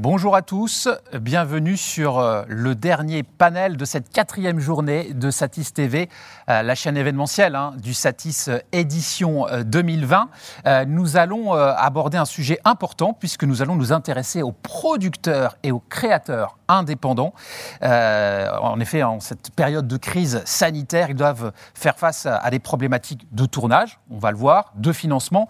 Bonjour à tous, bienvenue sur euh, le dernier panel de cette quatrième journée de Satis TV, euh, la chaîne événementielle hein, du Satis euh, édition 2020. Nous allons aborder un sujet important puisque nous allons nous intéresser aux producteurs et aux créateurs indépendants. En effet, en cette période de crise sanitaire, ils doivent faire face à des problématiques de tournage, on va le voir, de financement,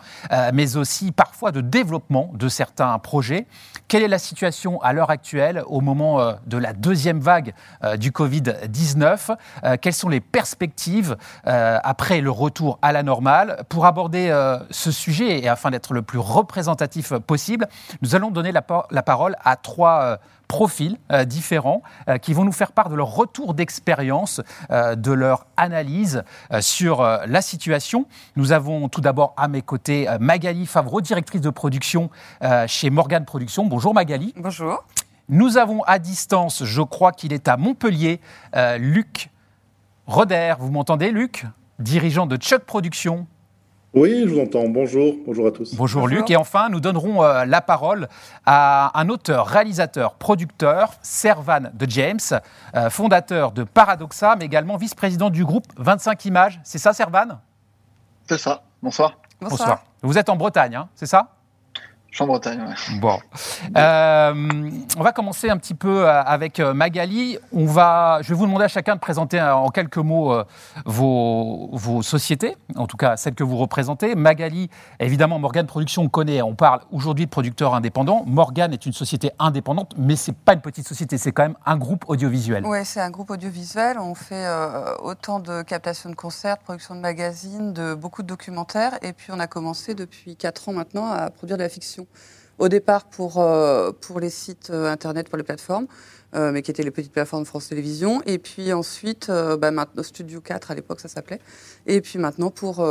mais aussi parfois de développement de certains projets. Quelle est la situation à l'heure actuelle, au moment euh, de la deuxième vague euh, du Covid-19 euh, Quelles sont les perspectives après le retour à la normale? Pour aborder ce sujet et afin d'être le plus représentatif possible, nous allons donner la, la parole à trois profils euh, différents euh, qui vont nous faire part de leur retour d'expérience, euh, de leur analyse sur la situation. Nous avons tout d'abord à mes côtés Magali Favreau, directrice de production chez Morgan Productions. Bonjour Magali. Bonjour. Nous avons à distance, je crois qu'il est à Montpellier, Luc Roder. Vous m'entendez Luc? Dirigeant de Chuck Productions. Oui, je vous entends. Bonjour, bonjour à tous. Bonjour, Luc. Et enfin, nous donnerons euh, la parole à un auteur, réalisateur, producteur, Servan de James, euh, fondateur de Paradoxa, mais également vice-président du groupe 25 Images. C'est ça, Servan? C'est ça. Bonsoir. Bonsoir. Vous êtes en Bretagne, hein, c'est ça? En Bretagne, Bon. Euh, on va commencer un petit peu euh, avec euh, Magali. On va, je vais vous demander à chacun de présenter en quelques mots vos, vos sociétés, en tout cas celles que vous représentez. Magali, évidemment, Morgan Productions, on connaît, on parle aujourd'hui de producteurs indépendants. Morgan est une société indépendante, mais ce n'est pas une petite société, c'est quand même un groupe audiovisuel. Oui, c'est un groupe audiovisuel. On fait autant de captation de concerts, de production de magazines, de beaucoup de documentaires. Et puis on a commencé depuis 4 ans maintenant à produire de la fiction. Au départ pour, euh, pour les sites euh, internet, pour les plateformes, euh, mais qui étaient les petites plateformes France Télévisions. Et puis ensuite, bah, maintenant, Studio 4 à l'époque, ça s'appelait. Et puis maintenant pour,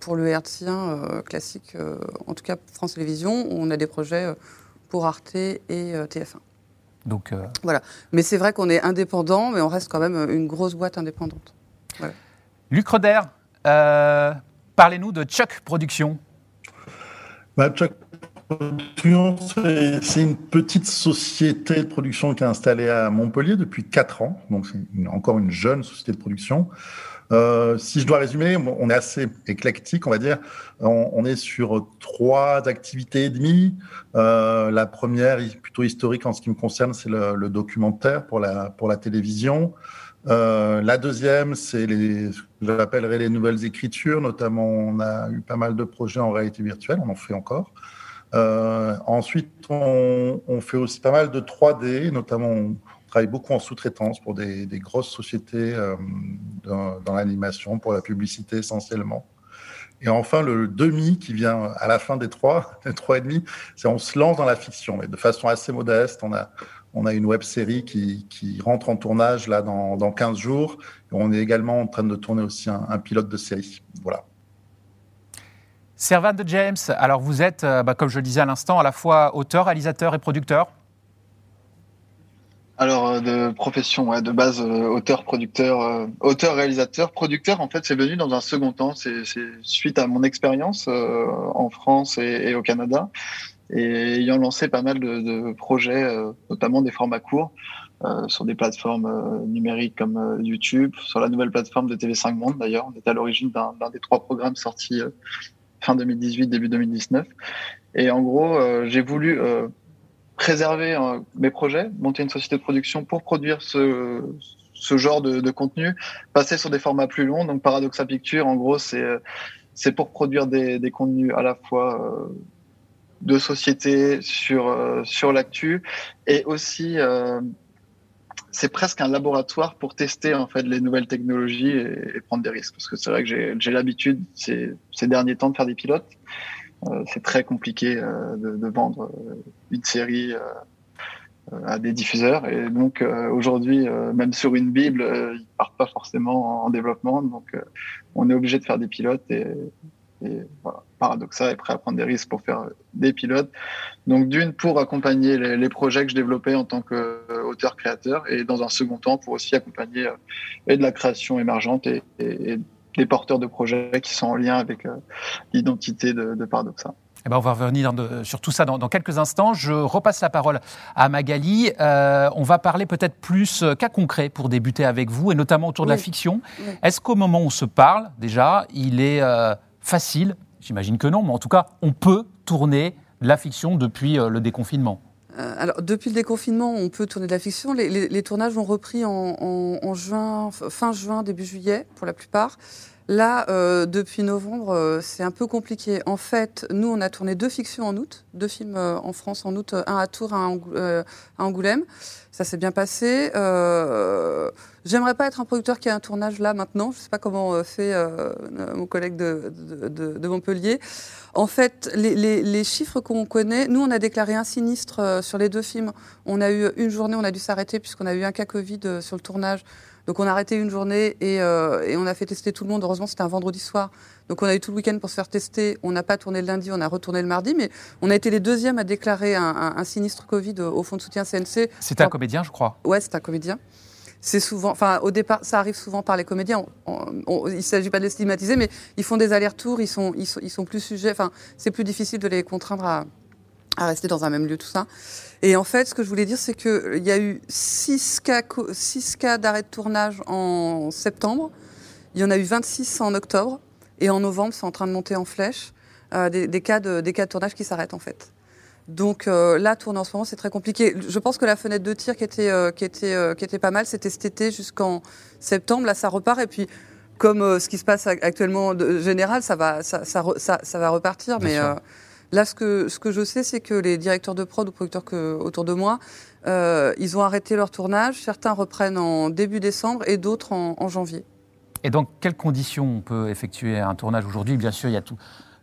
pour le hertzien classique, en tout cas France Télévisions, on a des projets pour Arte et TF1. Donc, Voilà. Mais c'est vrai qu'on est indépendant, mais on reste quand même une grosse boîte indépendante. Luc Roder, parlez-nous de Chuck Productions. Bah, Chuck c'est une petite société de production qui est installée à Montpellier depuis 4 ans, donc c'est encore une jeune société de production. Euh, si je dois résumer, on est assez éclectique, on va dire. On, est sur trois activités et demie. Euh, la première, plutôt historique en ce qui me concerne, c'est le, documentaire pour la, télévision. Euh, la deuxième, c'est ce que j'appellerais les nouvelles écritures. Notamment, on a eu pas mal de projets en réalité virtuelle, on en fait encore. Euh, ensuite, on, fait aussi pas mal de 3D, notamment on travaille beaucoup en sous-traitance pour des, grosses sociétés euh, dans, l'animation, pour la publicité essentiellement. Et enfin, le demi qui vient à la fin des trois, des trois et demi, c'est on se lance dans la fiction, mais de façon assez modeste. On a, on a une web série qui, qui rentre en tournage là dans, dans 15 jours. On est également en train de tourner aussi un, un pilote de série. Voilà. Servan de James, alors vous êtes, euh, bah, comme je le disais à l'instant, à la fois auteur, réalisateur et producteur alors euh, de profession, ouais, de base euh, auteur, producteur, auteur, réalisateur, producteur. En fait, c'est venu dans un second temps. C'est suite à mon expérience en France et, au Canada, et ayant lancé pas mal de, projets, notamment des formats courts, sur des plateformes numériques comme YouTube, sur la nouvelle plateforme de TV5 Monde. D'ailleurs, on est à l'origine d'un des trois programmes sortis fin 2018, début 2019. Et en gros, euh, j'ai voulu euh, préserver euh, mes projets, monter une société de production pour produire ce, ce genre de, de, contenu, passer sur des formats plus longs. Donc Paradoxa Picture, en gros, c'est c'est pour produire des, des, contenus à la fois de société sur sur l'actu et aussi c'est presque un laboratoire pour tester en fait les nouvelles technologies et, prendre des risques. Parce que c'est vrai que j'ai l'habitude ces, ces, derniers temps de faire des pilotes. Euh, c'est très compliqué euh, de, de, vendre euh, une série euh, à des diffuseurs. Et donc aujourd'hui, même sur une bible, ils partent pas forcément en développement. Donc on est obligé de faire des pilotes et, et voilà, Paradoxa est prêt à prendre des risques pour faire des pilotes. Donc d'une, pour accompagner les, les, projets que je développais en tant qu'auteur-créateur, et dans un second temps, pour aussi accompagner euh, et de la création émergente et, et, des porteurs de projets qui sont en lien avec euh, l'identité de, de, Paradoxa. Eh ben, on va revenir sur tout ça dans, quelques instants. Je repasse la parole à Magali. Euh, on va parler peut-être plus euh, cas concret pour débuter avec vous, et notamment autour de la fiction. Est-ce qu'au moment où on se parle, déjà, il est euh, facile, j'imagine que non, mais en tout cas, on peut tourner la fiction depuis le déconfinement alors, depuis le déconfinement, on peut tourner de la fiction. Les, tournages ont repris en, juin, fin juin, début juillet, pour la plupart. Là, euh, depuis novembre, euh, c'est un peu compliqué. En fait, nous, on a tourné deux fictions en août, deux films euh, en France en août, un à Tours, un à Angoulême. Ça s'est bien passé. J'aimerais pas être un producteur qui a un tournage là maintenant. Je ne sais pas comment fait mon collègue de, Montpellier. En fait, les, les chiffres qu'on connaît, nous, on a déclaré un sinistre sur les deux films. On a eu une journée, on a dû s'arrêter puisqu'on a eu un cas Covid sur le tournage. Donc on a arrêté une journée euh, et, on a fait tester tout le monde. Heureusement, c'était un vendredi soir. Donc on a eu tout le week-end pour se faire tester. On n'a pas tourné le lundi, on a retourné le mardi. Mais on a été les deuxièmes à déclarer un, sinistre Covid au Fonds de soutien CNC. C'est un comédien, je crois. Ouais, c'est un comédien. C'est souvent, enfin, au départ, ça arrive souvent par les comédiens. il ne s'agit pas de les stigmatiser, mais ils font des allers-retours, ils sont, ils, sont, ils sont plus sujets. Enfin, c'est plus difficile de les contraindre à, à rester dans un même lieu, tout ça. Et en fait, ce que je voulais dire, c'est qu'il y a eu six cas, six cas d'arrêt de tournage en septembre. Il y en a eu 26 en octobre. Et en novembre, c'est en train de monter en flèche. Euh, des, cas de, des cas de tournage qui s'arrêtent, en fait. Donc euh, là, tourner en ce moment, c'est très compliqué. Je pense que la fenêtre de tir qui était, euh, qui était, qui était pas mal, c'était cet été jusqu'en septembre. Là, ça repart. Et puis, comme ce qui se passe actuellement de général, ça va, ça, ça, ça, va repartir. mais Là, ce que, je sais, c'est que les directeurs de prod ou producteurs autour de moi, euh, ils ont arrêté leur tournage. Certains reprennent en début décembre et d'autres en, janvier. Et dans quelles conditions on peut effectuer un tournage aujourd'hui? Bien sûr, il y a tout,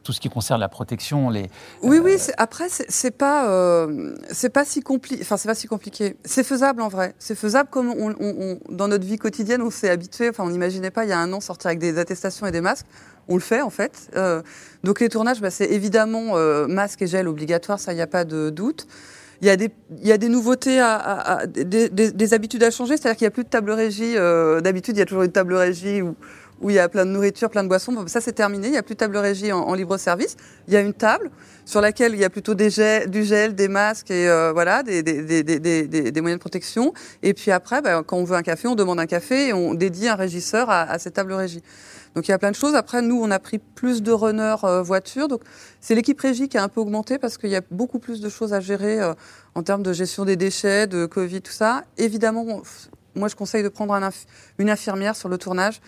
tout ce qui concerne la protection, les. Oui, oui. Euh, après, c'est pas, euh, c'est pas si compliqué. Enfin, c'est pas si compliqué. C'est faisable en vrai. C'est faisable comme on, dans notre vie quotidienne, on s'est habitué. Enfin, on n'imaginait pas il y a un an sortir avec des attestations et des masques on le fait en fait. Euh, donc les tournages, bah, c'est évidemment masque et gel obligatoire, ça, il n'y a pas de doute. Il y, a des, il y a des nouveautés, à, des, habitudes à changer, c'est-à-dire qu'il n'y a plus de table régie. D'habitude, il y a toujours une table régie où, où il y a plein de nourriture, plein de boissons. ça, c'est terminé. Il n'y a plus de table régie en, libre service. Il y a une table sur laquelle il y a plutôt du gel, des masques et voilà, des, moyens de protection. Et puis après, bah, quand on veut un café, on demande un café et on dédie un régisseur à, à cette table régie. Donc il y a plein de choses. Après, nous, on a pris plus de runners euh, voitures. Donc c'est l'équipe régie qui a un peu augmenté parce qu'il y a beaucoup plus de choses à gérer euh, en termes de gestion des déchets, de Covid, tout ça. Évidemment, moi, je conseille de prendre une infirmière sur le tournage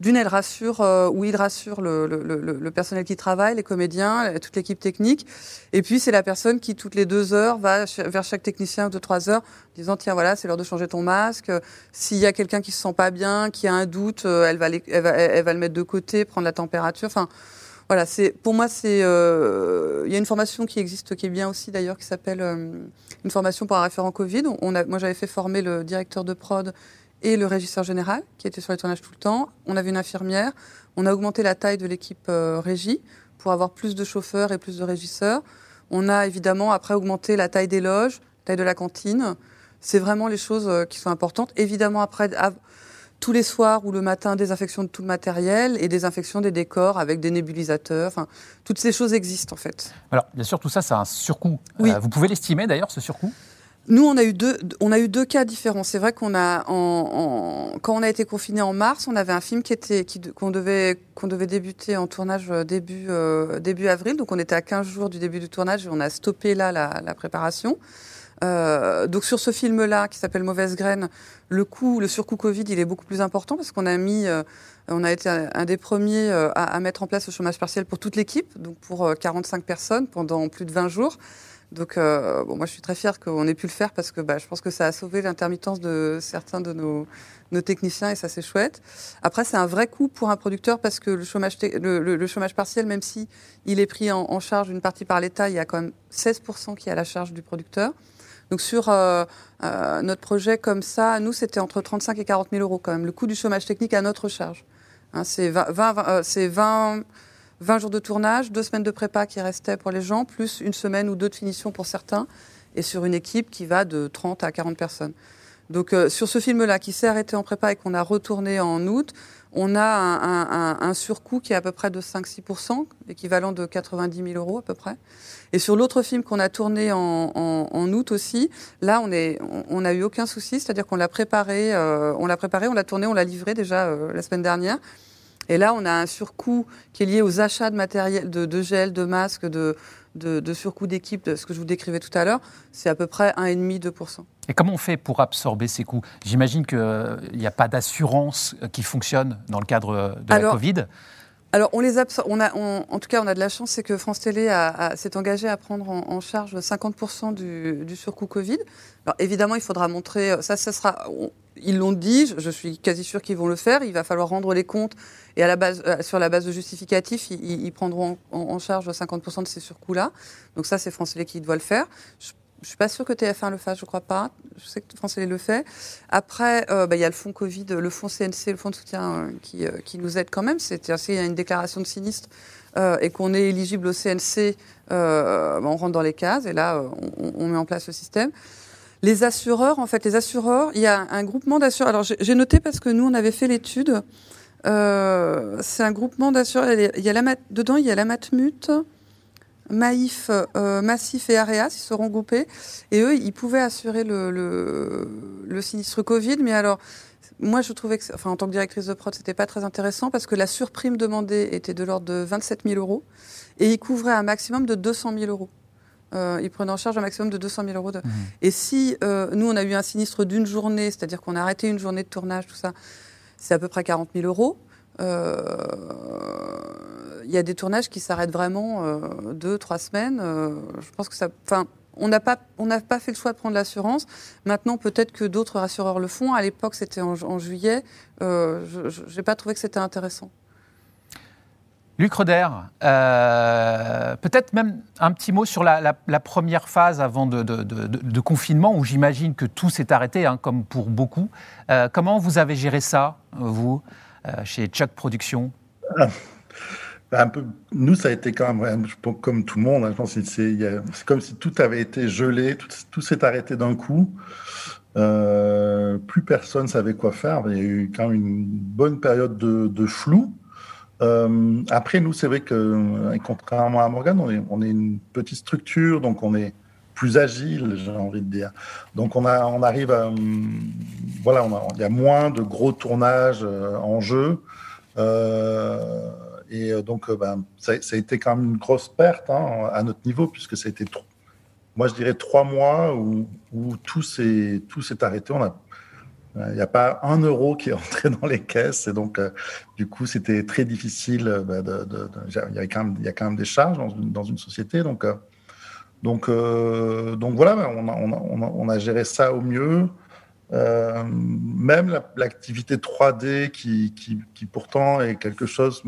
d'une, elle rassure, euh, ou il rassure le, le, le, le, personnel qui travaille, les comédiens, toute l'équipe technique. Et puis, c'est la personne qui, toutes les deux heures, va vers chaque technicien de trois heures, disant, tiens, voilà, c'est l'heure de changer ton masque. S'il y a quelqu'un qui se sent pas bien, qui a un doute, euh, elle, va elle, va, elle va le mettre de côté, prendre la température. Enfin, voilà, c'est pour moi c'est euh, il y a une formation qui existe qui est bien aussi d'ailleurs qui s'appelle euh, une formation pour un référent Covid. On a, moi j'avais fait former le directeur de prod et le régisseur général qui était sur les tournages tout le temps. On avait une infirmière. On a augmenté la taille de l'équipe euh, régie pour avoir plus de chauffeurs et plus de régisseurs. On a évidemment après augmenté la taille des loges, la taille de la cantine. C'est vraiment les choses euh, qui sont importantes. Évidemment après tous les soirs ou le matin, désinfection de tout le matériel et désinfection des décors avec des nébulisateurs. Enfin, toutes ces choses existent en fait. Alors, bien sûr, tout ça, ça a un surcoût. Oui. Euh, vous pouvez l'estimer d'ailleurs, ce surcoût? Nous, on a eu deux, on a eu deux cas différents. C'est vrai qu'on a, en, quand on a été confiné en mars, on avait un film qui était, qu'on devait, qu'on devait débuter en tournage euh, début, euh, début avril. Donc, on était à 15 jours du début du tournage et on a stoppé là la, la préparation. Euh, donc sur ce film-là, qui s'appelle Mauvaise graine, le coût, le surcoût Covid, il est beaucoup plus important parce qu'on a mis, euh, on a été un, des premiers à, à, mettre en place le chômage partiel pour toute l'équipe, donc pour 45 personnes pendant plus de 20 jours. Donc, euh, moi, je suis très fière qu'on ait pu le faire parce que bah, je pense que ça a sauvé l'intermittence de certains de nos, techniciens et ça, c'est chouette. Après, c'est un vrai coût pour un producteur parce que le chômage, le, chômage partiel, même si il est pris en, charge une partie par l'État, il y a quand même 16% qui est à la charge du producteur. Donc, sur euh, euh, notre projet comme ça, nous, c'était entre 35 et 40 000 euros quand même, le coût du chômage technique à notre charge. Hein, c'est 20, 20, 20, 20 20 jours de tournage, deux semaines de prépa qui restaient pour les gens, plus une semaine ou deux de finition pour certains, et sur une équipe qui va de 30 à 40 personnes. Donc sur ce film-là qui s'est arrêté en prépa et qu'on a retourné en août, on a un, surcoût qui est à peu près de 5-6%, équivalent de 90 000 euros à peu près. Et sur l'autre film qu'on a tourné en, août aussi, là, on n'a eu aucun souci, c'est-à-dire qu'on l'a préparé, euh, on l'a préparé, on l'a tourné, on l'a livré déjà euh, la semaine dernière. Et là, on a un surcoût qui est lié aux achats de matériel, de, gel, de masques, de, de, surcoût d'équipe, de ce que je vous décrivais tout à l'heure. C'est à peu près 1,5-2%. Et comment on fait pour absorber ces coûts? J'imagine qu'il n'y a pas d'assurance qui fonctionne dans le cadre de la Covid. Alors, on les. On a, en tout cas, on a de la chance, c'est que France Télé s'est engagé à prendre en, charge 50% du, surcoût Covid. Alors, évidemment, il faudra montrer. Ça, ça sera. Ils l'ont dit. Je, suis quasi sûr qu'ils vont le faire. Il va falloir rendre les comptes et à la base, euh, sur la base de justificatifs, ils, prendront en, charge 50% de ces surcoûts-là. Donc ça, c'est France Télé qui doit le faire. Je ne suis pas sûre que TF1 le fasse, je crois pas. Je sais que France Télé le fait. Après, euh, bah, il y a le fonds Covid, le fonds CNC, le fonds de soutien euh, qui, euh, qui, nous aide quand même. C'est-à-dire s'il y a une déclaration de sinistre et qu'on est éligible au CNC, bah, on rentre dans les cases et là, on, met en place le système. Les assureurs, en fait, les assureurs, il y a un groupement d'assureurs. Alors, j'ai noté parce que nous, on avait fait l'étude. c'est un groupement d'assureurs. Il y dedans, il y a la Matmut. Maïf, euh, Massif et Areas, ils seront groupés. Et eux, ils pouvaient assurer le, le, sinistre Covid. Mais alors, moi, je trouvais que, enfin, en tant que directrice de prod, c'était pas très intéressant parce que la surprime demandée était de l'ordre de 27 000 euros et ils couvraient un maximum de 200 000 euros. Euh, ils prenaient en charge un maximum de 200 000 euros. De... Mmh. Et si euh, nous, on a eu un sinistre d'une journée, c'est-à-dire qu'on a arrêté une journée de tournage, tout ça, c'est à peu près 40 000 euros. Euh, il y a des tournages qui s'arrêtent vraiment deux, trois semaines. Je pense que ça. Enfin, on n'a pas, on n'a pas fait le choix de prendre l'assurance. Maintenant, peut-être que d'autres rassureurs le font. À l'époque, c'était en, juillet. Euh, je n'ai pas trouvé que c'était intéressant. Luc Roder, peut-être même un petit mot sur la, première phase avant de, confinement, où j'imagine que tout s'est arrêté, hein, comme pour beaucoup. comment vous avez géré ça, vous, chez Chuck Productions ah. Un peu, nous, ça a été quand même, comme tout le monde, hein, je pense c'est comme si tout avait été gelé, tout, s'est arrêté d'un coup. Euh, plus personne savait quoi faire. Il y a eu quand même une bonne période de, flou. Euh, après, nous, c'est vrai que, euh, contrairement à Morgan, on est, une petite structure, donc on est plus agile, j'ai envie de dire. Donc on, a, on arrive à, voilà, il y a moins de gros tournages en jeu. Euh, et euh, donc, euh, ben, ça, a été quand même une grosse perte hein, à notre niveau, puisque ça a été, moi je dirais, trois mois où, tout s'est arrêté. Il n'y a pas un euro qui est entré dans les caisses. Et donc, euh, du coup, c'était très difficile. Ben, de, il, y avait quand même, il y a quand même des charges dans une, dans une société. Donc, donc, donc voilà, ben, on a, on, a, on a, géré ça au mieux. même l'activité 3D qui, qui, qui, pourtant est quelque chose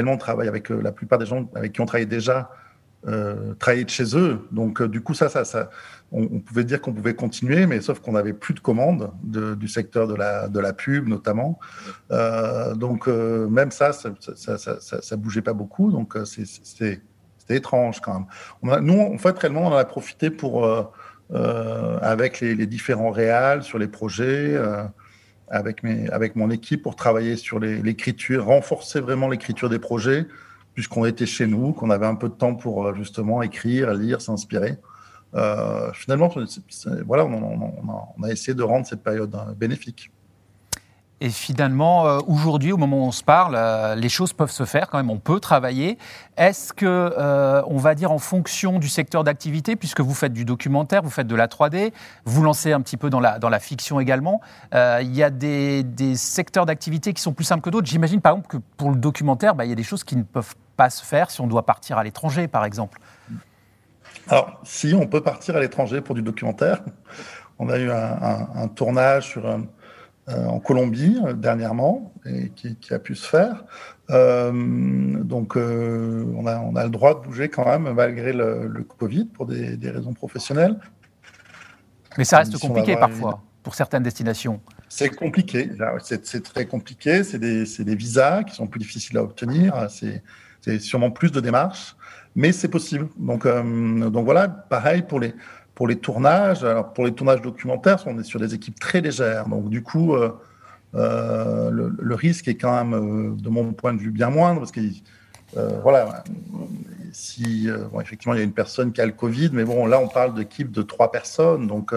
on travaille avec euh, la plupart des gens avec qui on travaillait déjà, euh, travailler de chez eux. Donc, euh, du coup, ça, ça, ça on, pouvait dire qu'on pouvait continuer, mais sauf qu'on n'avait plus de commandes du secteur de la, de la pub, notamment. donc, même ça ça, ça ça, bougeait pas beaucoup. Donc, c'était étrange quand même. On a, nous, en fait, réellement, on en a profité pour, avec les, les, différents réals sur les projets avec, mes, avec mon équipe pour travailler sur l'écriture, renforcer vraiment l'écriture des projets, puisqu'on était chez nous, qu'on avait un peu de temps pour euh, justement écrire, lire, s'inspirer. Euh, finalement, voilà, on, a, essayé de rendre cette période euh, bénéfique. Et finalement, euh, aujourd'hui, au moment où on se parle, euh, les choses peuvent se faire quand même, on peut travailler. Est-ce que, euh, on va dire en fonction du secteur d'activité, puisque vous faites du documentaire, vous faites de la 3D, vous lancez un petit peu dans la, dans la fiction également, il y a des, des secteurs d'activité qui sont plus simples que d'autres. J'imagine par exemple que pour le documentaire, bah, il y a des choses qui ne peuvent pas se faire si on doit partir à l'étranger, par exemple. Alors, si on peut partir à l'étranger pour du documentaire, on a eu un, un tournage sur un euh, en Colombie euh, dernièrement et qui, a pu se faire. Euh, donc on, a, on a le droit de bouger quand même malgré le, Covid pour des, raisons professionnelles. Mais ça reste compliqué parfois pour certaines destinations. C'est compliqué, c'est très compliqué, c'est des, des, visas qui sont plus difficiles à obtenir, c'est sûrement plus de démarches, mais c'est possible. Donc, donc voilà, pareil pour les, pour les tournages, alors pour les tournages documentaires, on est sur des équipes très légères. Donc, du coup, euh, euh, le, risque est quand même, euh, de mon point de vue, bien moindre parce que, voilà, si, effectivement, il y a une personne qui a le Covid, mais bon, là, on parle d'équipe de trois personnes. Donc,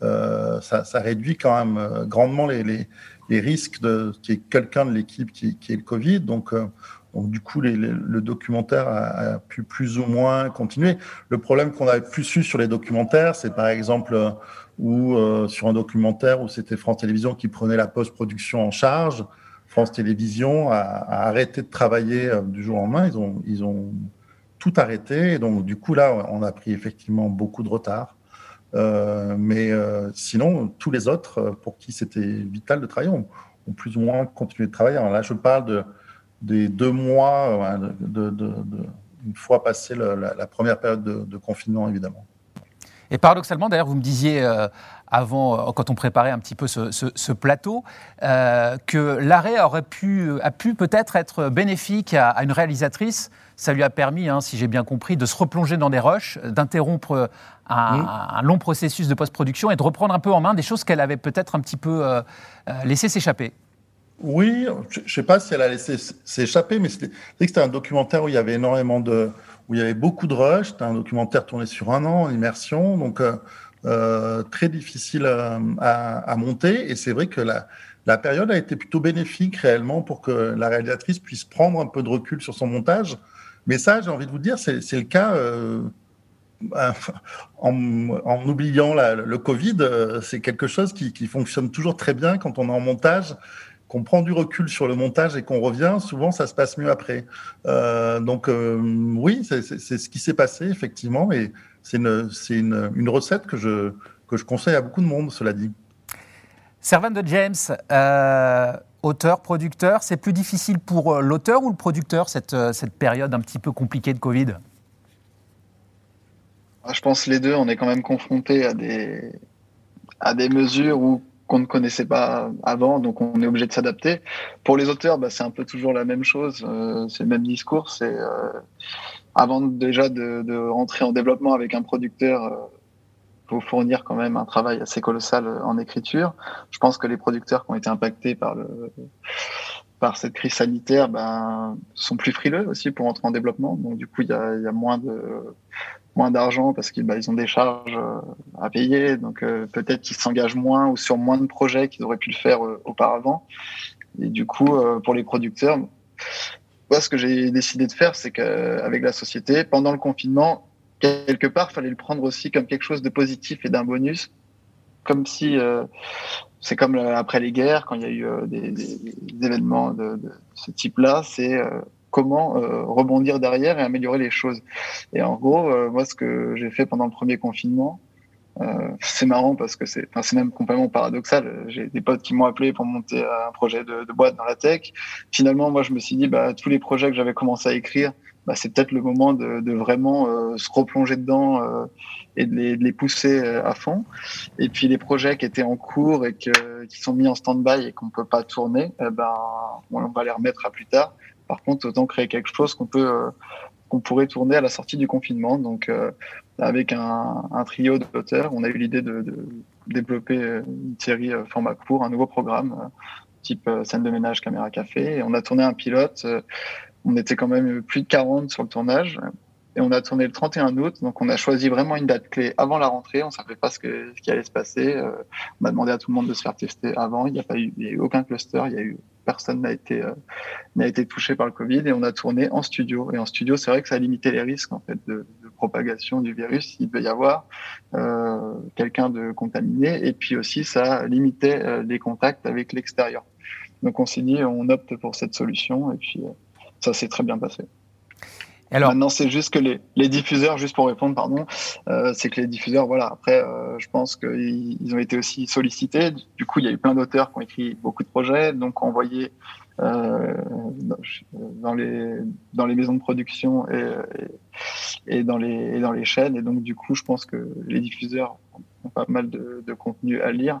ça, réduit quand même grandement les, risques de qu'il quelqu'un de l'équipe qui, qui ait le Covid. Donc, donc, du coup, le documentaire a, pu plus ou moins continuer. Le problème qu'on avait plus su sur les documentaires, c'est par exemple euh, où, euh, sur un documentaire où c'était France Télévisions qui prenait la post-production en charge. France Télévisions a, arrêté de travailler euh, du jour au lendemain. Ils ont, ils ont tout arrêté. Et donc, du coup, là, on a pris effectivement beaucoup de retard. mais sinon, tous les autres, pour qui c'était vital de travailler, ont, ont, plus ou moins continué de travailler. Alors là, je parle de des deux mois, de, une fois passé la, première période de, confinement, évidemment. Et paradoxalement, d'ailleurs, vous me disiez euh, avant, euh, quand on préparait un petit peu ce, plateau, euh, que l'arrêt aurait pu, a pu peut-être être bénéfique à, une réalisatrice. Ça lui a permis, hein, si j'ai bien compris, de se replonger dans des rushs, d'interrompre un, long processus de post-production et de reprendre un peu en main des choses qu'elle avait peut-être un petit peu laissé s'échapper. Oui, je ne sais pas si elle a laissé s'échapper, mais c'était un documentaire où il y avait énormément de, où il y avait beaucoup de rush. C'était un documentaire tourné sur un an en immersion, donc euh, euh très difficile à, à, monter. Et c'est vrai que la, période a été plutôt bénéfique réellement pour que la réalisatrice puisse prendre un peu de recul sur son montage. Mais ça, j'ai envie de vous dire, c'est le cas. Euh, en, oubliant le Covid, euh, c'est quelque chose qui, fonctionne toujours très bien quand on est en montage qu'on prend du recul sur le montage et qu'on revient, souvent ça se passe mieux après. Euh, donc euh, oui, c'est ce qui s'est passé effectivement, mais c'est une, une, une, recette que je, que je conseille à beaucoup de monde, cela dit. Servant de James, euh, auteur, producteur, c'est plus difficile pour l'auteur ou le producteur cette, cette période un petit peu compliquée de Covid? Ah, Je pense les deux, on est quand même confronté à des, à des mesures où qu'on ne connaissait pas avant, donc on est obligé de s'adapter. Pour les auteurs, bah, c'est un peu toujours la même chose, euh, c'est le même discours. C'est euh, avant déjà de, rentrer en développement avec un producteur, euh, faut fournir quand même un travail assez colossal en écriture. Je pense que les producteurs qui ont été impactés par le par cette crise sanitaire, ben, sont plus frileux aussi pour entrer en développement. Donc du coup, il y a, y a moins de moins d'argent parce qu'ils ils ont des charges euh, à payer, donc euh, peut-être qu'ils s'engagent moins ou sur moins de projets qu'ils auraient pu le faire euh, auparavant. Et du coup, pour les producteurs, moi, ce que j'ai décidé de faire, c'est qu'avec la société, pendant le confinement, quelque part, fallait le prendre aussi comme quelque chose de positif et d'un bonus, comme si c'est comme après les guerres, quand il y a eu des, des, événements de, ce type-là, c'est comment euh, rebondir derrière et améliorer les choses. Et en gros, euh, moi, ce que j'ai fait pendant le premier confinement, euh, c'est marrant parce que c'est, c'est même complètement paradoxal. J'ai des potes qui m'ont appelé pour monter un projet de, de, boîte dans la tech. Finalement, moi, je me suis dit, bah, tous les projets que j'avais commencé à écrire, bah, c'est peut-être le moment de, vraiment euh, se replonger dedans euh, et de les, pousser à fond. Et puis les projets qui étaient en cours et qui sont mis en stand-by et qu'on peut pas tourner, eh ben, on va les remettre à plus tard. Par contre, autant créer quelque chose qu'on peut euh, qu'on pourrait tourner à la sortie du confinement. Donc, euh, avec un, un trio d'auteurs, on a eu l'idée de, développer une série euh, format court, un nouveau programme type scène de ménage, caméra café. On a tourné un pilote. On était quand même plus de 40 sur le tournage. Et on a tourné le 31 août, donc on a choisi vraiment une date clé avant la rentrée. On savait pas ce, que, ce qui allait se passer. on a demandé à tout le monde de se faire tester avant. Il n'y a pas eu, il a eu aucun cluster. Il y a eu personne n'a été euh, n'a été touché par le Covid et on a tourné en studio. Et en studio, c'est vrai que ça a limité les risques en fait de, propagation du virus. Il devait y avoir euh, quelqu'un de contaminé et puis aussi ça limitait euh, les contacts avec l'extérieur. Donc on s'est dit on opte pour cette solution et puis ça s'est très bien passé. Alors, Maintenant, c'est juste que les, les, diffuseurs, juste pour répondre, pardon, euh, c'est que les diffuseurs, voilà, après, euh, je pense qu'ils ils ont été aussi sollicités. Du coup, il y a eu plein d'auteurs qui ont écrit beaucoup de projets, donc envoyés euh, dans, les, dans les maisons de production et, et, et, dans les, et dans les chaînes. Et donc, du coup, je pense que les diffuseurs ont pas mal de, de contenu à lire.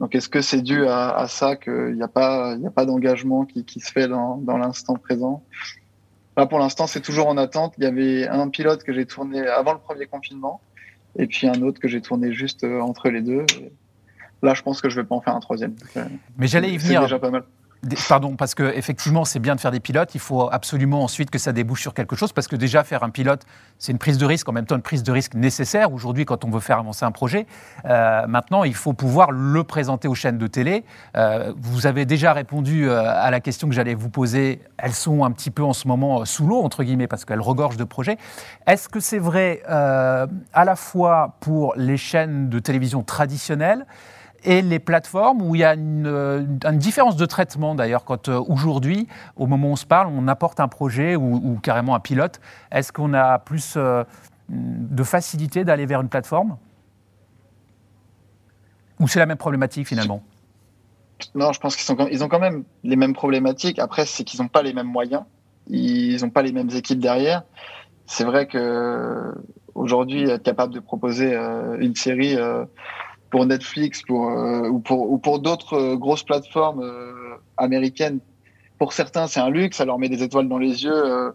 Donc, est-ce que c'est dû à, à ça qu'il n'y a pas, il y a pas d'engagement qui, qui se fait dans, dans l'instant présent? Là, pour l'instant, c'est toujours en attente. Il y avait un pilote que j'ai tourné avant le premier confinement. et puis un autre que j'ai tourné juste entre les deux. Là, je pense que je vais pas en faire un troisième. Mais j'allais y venir. C'est déjà pas mal. Pardon, parce que effectivement, c'est bien de faire des pilotes. Il faut absolument ensuite que ça débouche sur quelque chose, parce que déjà faire un pilote, c'est une prise de risque, en même temps une prise de risque nécessaire aujourd'hui quand on veut faire avancer un projet. Euh, maintenant, il faut pouvoir le présenter aux chaînes de télé. Euh, vous avez déjà répondu euh, à la question que j'allais vous poser. Elles sont un petit peu en ce moment sous l'eau entre guillemets parce qu'elles regorgent de projets. Est-ce que c'est vrai à la fois pour les chaînes de télévision traditionnelles? Et les plateformes où il y a une, euh, différence de traitement d'ailleurs quand euh, aujourd'hui, au moment où on se parle, on apporte un projet ou, carrément un pilote, est-ce qu'on a plus euh, de facilité d'aller vers une plateforme? Ou c'est la même problématique finalement? Non, je pense qu'ils ont quand même les mêmes problématiques. Après, c'est qu'ils n'ont pas les mêmes moyens, ils n'ont pas les mêmes équipes derrière. C'est vrai que aujourd'hui, être capable de proposer une série pour Netflix euh, ou pour, ou pour d'autres euh, grosses plateformes euh, américaines. Pour certains, c'est un luxe, ça leur met des étoiles dans les yeux,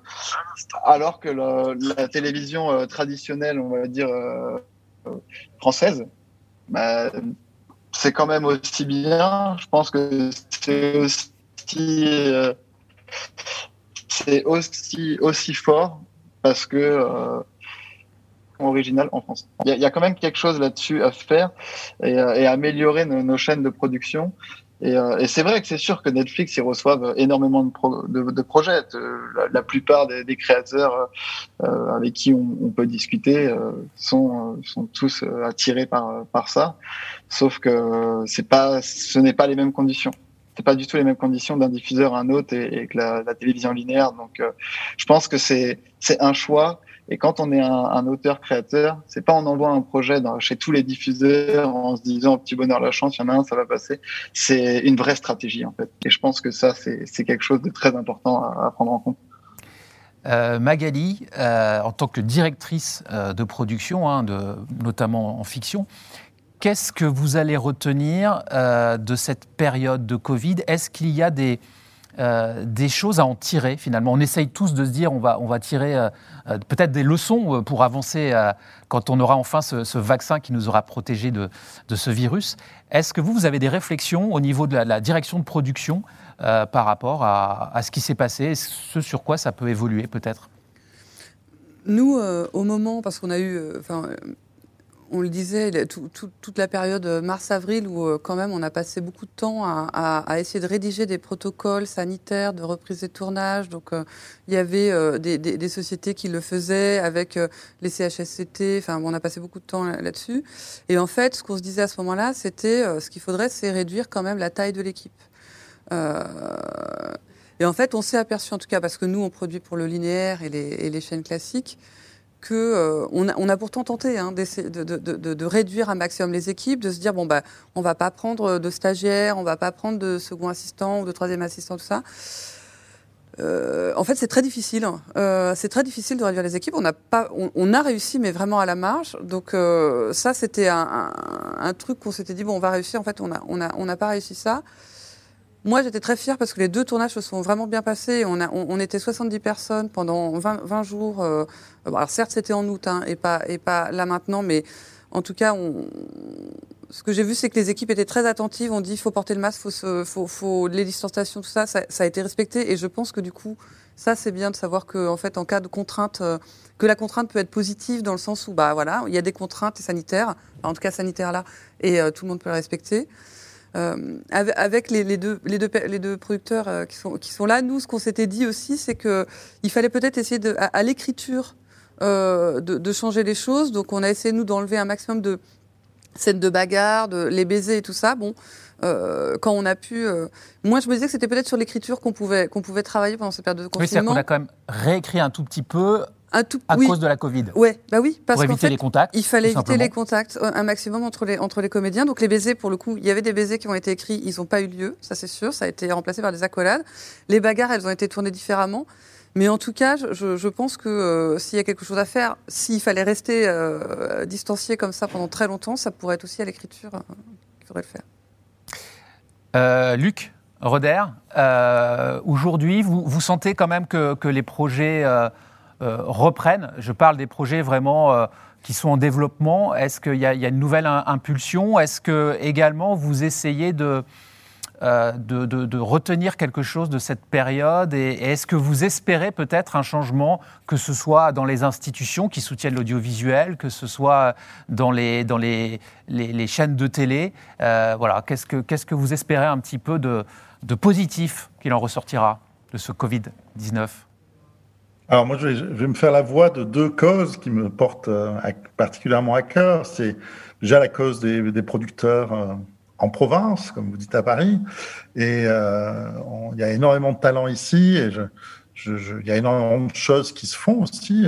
alors que la, télévision traditionnelle, on va dire française, bah, c'est quand même aussi bien. Je pense que c'est c'est aussi aussi fort parce que original en France. Il y, a quand même quelque chose là-dessus à faire et, euh, à améliorer nos, chaînes de production. Euh, et, c'est vrai que c'est sûr que Netflix, ils reçoivent énormément de, projets. La, plupart des, créateurs euh, avec qui on, peut discuter sont, sont tous attirés par, par ça. Sauf que c'est pas, ce n'est pas les mêmes conditions. C'est pas du tout les mêmes conditions d'un diffuseur à un autre et, que la, la, télévision linéaire. Donc, je pense que c'est c'est un choix et quand on est un, auteur-créateur, c'est pas on envoie un projet chez tous les diffuseurs en se disant petit bonheur la chance, il y en a un, ça va passer. C'est une vraie stratégie en fait. Et je pense que ça, c'est quelque chose de très important à, prendre en compte. Euh, Magali, euh, en tant que directrice euh, de production, hein, notamment en fiction, qu'est-ce que vous allez retenir de cette période de Covid? Est-ce qu'il y a des, euh, des choses à en tirer finalement. On essaye tous de se dire on va, on va tirer euh, euh, peut-être des leçons pour avancer quand on aura enfin ce, vaccin qui nous aura protégé de, de ce virus. Est-ce que vous, vous avez des réflexions au niveau de la, direction de production par rapport à ce qui s'est passé et ce sur quoi ça peut évoluer peut-être? Nous, au moment, parce qu'on a eu, on le disait, toute la période mars-avril où euh, quand même on a passé beaucoup de temps à, essayer de rédiger des protocoles sanitaires de reprise des tournages. Donc euh, il y avait euh, des, sociétés qui le faisaient avec les CHSCT. Enfin, on a passé beaucoup de temps là-dessus. Et en fait, ce qu'on se disait à ce moment-là, c'était ce qu'il faudrait, c'est réduire quand même la taille de l'équipe. et en fait, on s'est aperçu, en tout cas, parce que nous, on produit pour le linéaire et les chaînes classiques, que euh, on, a, pourtant tenté hein, de, réduire un maximum les équipes, de se dire bon bah on va pas prendre de stagiaires, on va pas prendre de second assistant ou de troisième assistant, tout ça. Euh, en fait, c'est très difficile. Euh, c'est très difficile de réduire les équipes. On a réussi, mais vraiment à la marge. Donc ça, c'était un, truc qu'on s'était dit bon, on va réussir. En fait, on n'a pas réussi ça. Moi, j'étais très fière parce que les deux tournages se sont vraiment bien passés. On, a, on, était 70 personnes pendant 20, 20 jours. Euh, alors certes, c'était en août hein, et, pas, et pas là maintenant, mais en tout cas, on, ce que j'ai vu, c'est que les équipes étaient très attentives. On dit il faut porter le masque, faut, faut, faut les distanciations, tout ça, ça, a été respecté. Et je pense que du coup, ça, c'est bien de savoir que, en fait, en cas de contrainte, euh, que la contrainte peut être positive dans le sens où, bah voilà, il y a des contraintes sanitaires, en tout cas sanitaires là, et euh, tout le monde peut les respecter. Euh, avec les, deux, les, deux, les deux producteurs euh, qui, sont, qui sont là, nous, ce qu'on s'était dit aussi, c'est qu'il fallait peut-être essayer de, à, l'écriture euh, de, changer les choses. Donc, on a essayé, nous, d'enlever un maximum de scènes de bagarre, de les baisers et tout ça. Bon, quand on a pu. moi, je me disais que c'était peut-être sur l'écriture qu'on pouvait, qu'on pouvait travailler pendant cette période de confinement. Oui, c'est-à-dire qu'on a quand même réécrit un tout petit peu à cause de la Covid. Ouais, bah oui, parce pour éviter les contacts. Il fallait éviter les contacts euh, un maximum entre les entre les comédiens. Donc les baisers, pour le coup, il y avait des baisers qui ont été écrits, ils n'ont pas eu lieu, ça c'est sûr, ça a été remplacé par des accolades. Les bagarres, elles ont été tournées différemment. Mais en tout cas, je, je pense que euh, s'il y a quelque chose à faire, s'il fallait rester euh, distancié comme ça pendant très longtemps, ça pourrait être aussi à l'écriture qu'il faudrait le faire. Luc Roder, aujourd'hui, vous, vous, sentez quand même que, que les projets reprennent. Je parle des projets vraiment euh, qui sont en développement. Est-ce qu'il y, a une nouvelle impulsion? Est-ce que également vous essayez de, euh, retenir quelque chose de cette période? Et, est-ce que vous espérez peut-être un changement, que ce soit dans les institutions qui soutiennent l'audiovisuel, que ce soit dans les, chaînes de télé? Euh, Voilà, qu'est-ce que, vous espérez un petit peu de, de positif qu'il en ressortira de ce Covid-19 alors moi, je vais, me faire la voix de deux causes qui me portent euh, particulièrement à cœur. C'est déjà la cause des, producteurs euh, en province, comme vous dites à Paris. Et euh, il y a énormément de talent ici. Et il y a énormément de choses qui se font aussi.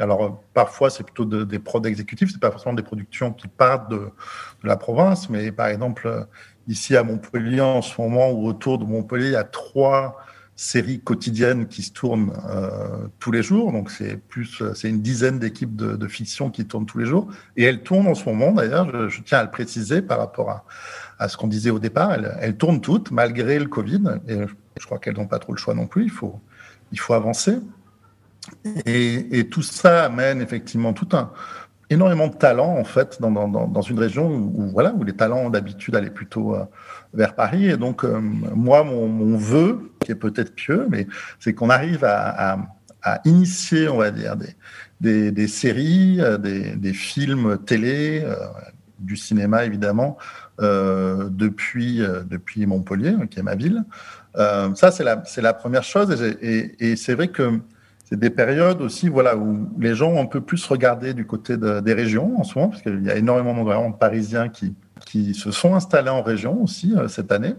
alors parfois c'est plutôt des prods exécutifs, c'est pas forcément des productions qui partent de, de, la province, mais par exemple ici à Montpellier en ce moment ou autour de Montpellier, il y a trois série quotidienne qui se tourne euh, tous les jours. Donc c'est plus, c'est une dizaine d'équipes de, fiction qui tournent tous les jours. Et elles tournent en ce moment, d'ailleurs, je, tiens à le préciser par rapport à, à ce qu'on disait au départ. Elles, elles, tournent toutes malgré le Covid. Et je crois qu'elles n'ont pas trop le choix non plus. Il faut, il faut avancer. Et, et tout ça amène effectivement tout un énormément de talent en fait dans, dans, dans une région où, voilà où les talents d'habitude allaient plutôt euh, vers Paris. Et donc euh, moi mon, vœu qui est peut-être pieux mais c'est qu'on arrive à, initier on va dire des, des, séries euh, des, films télé du cinéma évidemment depuis depuis Montpellier qui est ma ville. Ça c'est la la première chose. Et c'est vrai que c'est des périodes aussi voilà, où les gens ont un peu plus regardé du côté des régions en ce moment, parce qu'il y a énormément de parisiens qui, qui se sont installés en région aussi euh, cette année,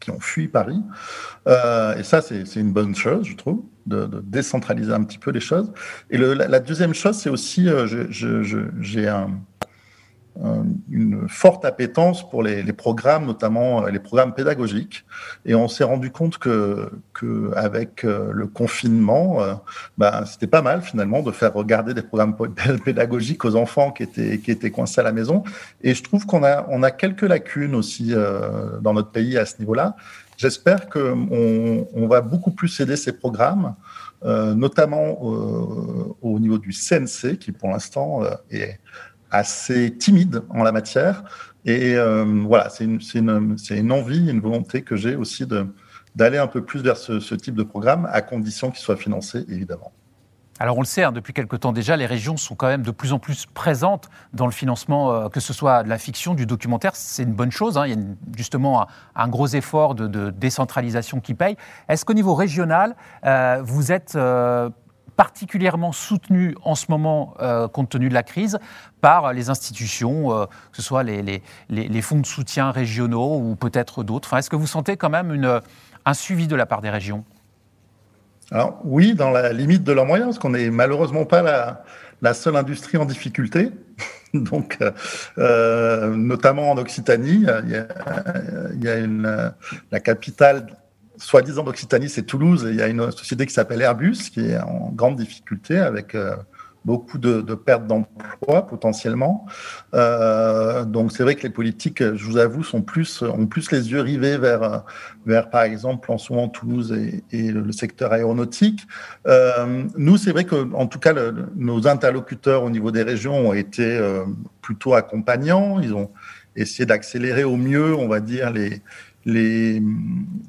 qui ont fui Paris. Euh, et ça, c'est une bonne chose, je trouve, de, décentraliser un petit peu les choses. Et la, deuxième chose, c'est aussi, euh, j'ai un une forte appétence pour les, programmes, notamment euh, les programmes pédagogiques. Et on s'est rendu compte que, que avec euh, le confinement, ben, c'était pas mal finalement de faire regarder des programmes pédagogiques aux enfants qui étaient, qui étaient coincés à la maison. Et je trouve qu'on a, on a quelques lacunes aussi dans notre pays à ce niveau-là. J'espère qu'on on va beaucoup plus aider ces programmes. notamment au niveau du CNC, qui pour l'instant est assez timide en la matière. Et euh, voilà, c'est une, une, une, envie, une volonté que j'ai aussi d'aller un peu plus vers ce, type de programme, à condition qu'il soit financé, évidemment. Alors on le sait, hein, depuis quelque temps déjà, les régions sont quand même de plus en plus présentes dans le financement, euh, que ce soit de la fiction, du documentaire, c'est une bonne chose. Hein. il y a justement un, gros effort de, décentralisation qui paye. Est-ce qu'au niveau régional, euh, vous êtes particulièrement soutenu en ce moment, euh, compte tenu de la crise, par les institutions, euh, que ce soit les, fonds de soutien régionaux ou peut-être d'autres. Est-ce que vous sentez quand même un suivi de la part des régions? Alors oui, dans la limite de leurs moyens, parce qu'on n'est malheureusement pas la, seule industrie en difficulté. Donc, euh, notamment en Occitanie, il y a, la capitale soi-disant d'Occitanie, c'est Toulouse. il y a une société qui s'appelle Airbus qui est en grande difficulté avec euh, beaucoup de, pertes d'emplois potentiellement. Euh, donc c'est vrai que les politiques, je vous avoue, sont plus, ont plus les yeux rivés vers, vers par exemple en Toulouse et, le secteur aéronautique. Euh, nous, c'est vrai que en tout cas, nos interlocuteurs au niveau des régions ont été plutôt accompagnants. Ils ont essayé d'accélérer au mieux, on va dire, les les,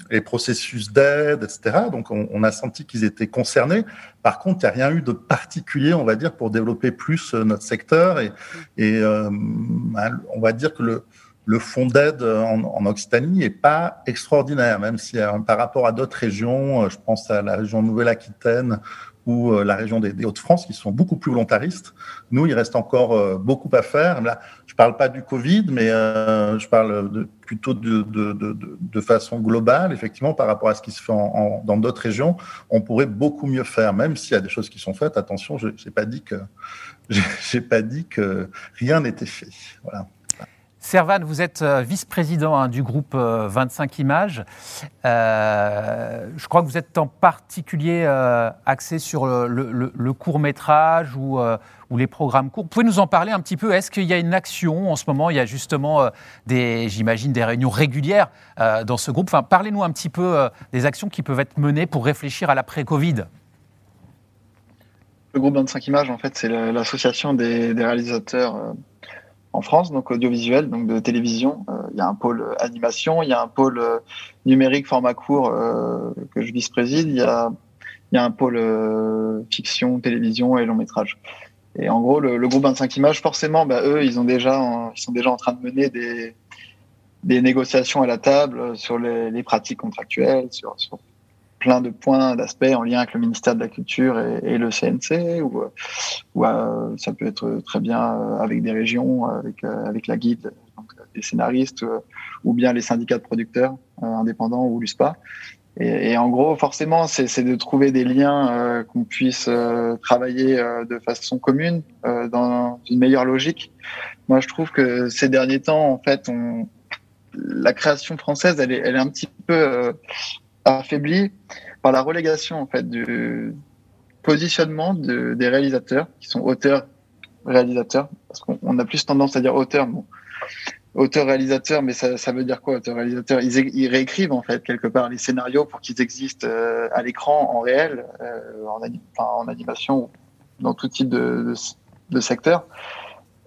les processus d'aide, etc. Donc, on, a senti qu'ils étaient concernés. Par contre, il n'y a rien eu de particulier, on va dire, pour développer plus euh, notre secteur. Et, et euh, on va dire que le, le fonds d'aide en, en, Occitanie n'est pas extraordinaire, même si euh, par rapport à d'autres régions, je pense à la région Nouvelle-Aquitaine ou la région des, des Hauts-de-France, qui sont beaucoup plus volontaristes. Nous, il reste encore beaucoup à faire. Là, je parle pas du Covid, mais euh, je parle de, plutôt de, de, de, façon globale, effectivement, par rapport à ce qui se fait en, dans d'autres régions, on pourrait beaucoup mieux faire, même s'il y a des choses qui sont faites. Attention, je n'ai pas dit que j'ai pas dit que rien n'était fait. Voilà. Servan, vous êtes euh, vice-président hein, du groupe 25 euh, Images. Euh, je crois que vous êtes en particulier axé sur le, court métrage ou, les programmes courts. Pouvez nous en parler un petit peu Est-ce qu'il y a une action en ce moment? Il y a justement des, j'imagine, des réunions régulières dans ce groupe. Enfin, parlez-nous un petit peu des actions qui peuvent être menées pour réfléchir à l'après-Covid. le groupe 25 images, en fait, c'est l'association des, réalisateurs en France, donc audiovisuel, donc de télévision. Euh, il y a un pôle animation, il y a un pôle euh, numérique format court que je vice-préside, il y a, un pôle fiction, télévision et long métrage. Et en gros, le, groupe 25 images, forcément, bah, eux, ils sont déjà en train de mener des, négociations à la table sur les, pratiques contractuelles, sur plein de points, d'aspects en lien avec le ministère de la Culture et, le CNC, ou, ou euh, ça peut être très bien euh, avec des régions, avec, euh, avec la guide, donc, des scénaristes, ou bien les syndicats de producteurs indépendants ou l'USPA. Et, et, en gros, forcément, c'est de trouver des liens qu'on puisse travailler de façon commune, dans une meilleure logique. Moi, je trouve que ces derniers temps, en fait, on, la création française, elle est, elle est un petit peu affaibli par la relégation en fait du positionnement de, des réalisateurs qui sont auteurs réalisateurs parce qu'on a plus tendance à dire auteur bon. Auteur réalisateur mais ça, ça veut dire quoi auteur réalisateur ils, ils, réécrivent en fait quelque part les scénarios pour qu'ils existent euh, à l'écran en réel euh, en, en, animation dans tout type de, secteur.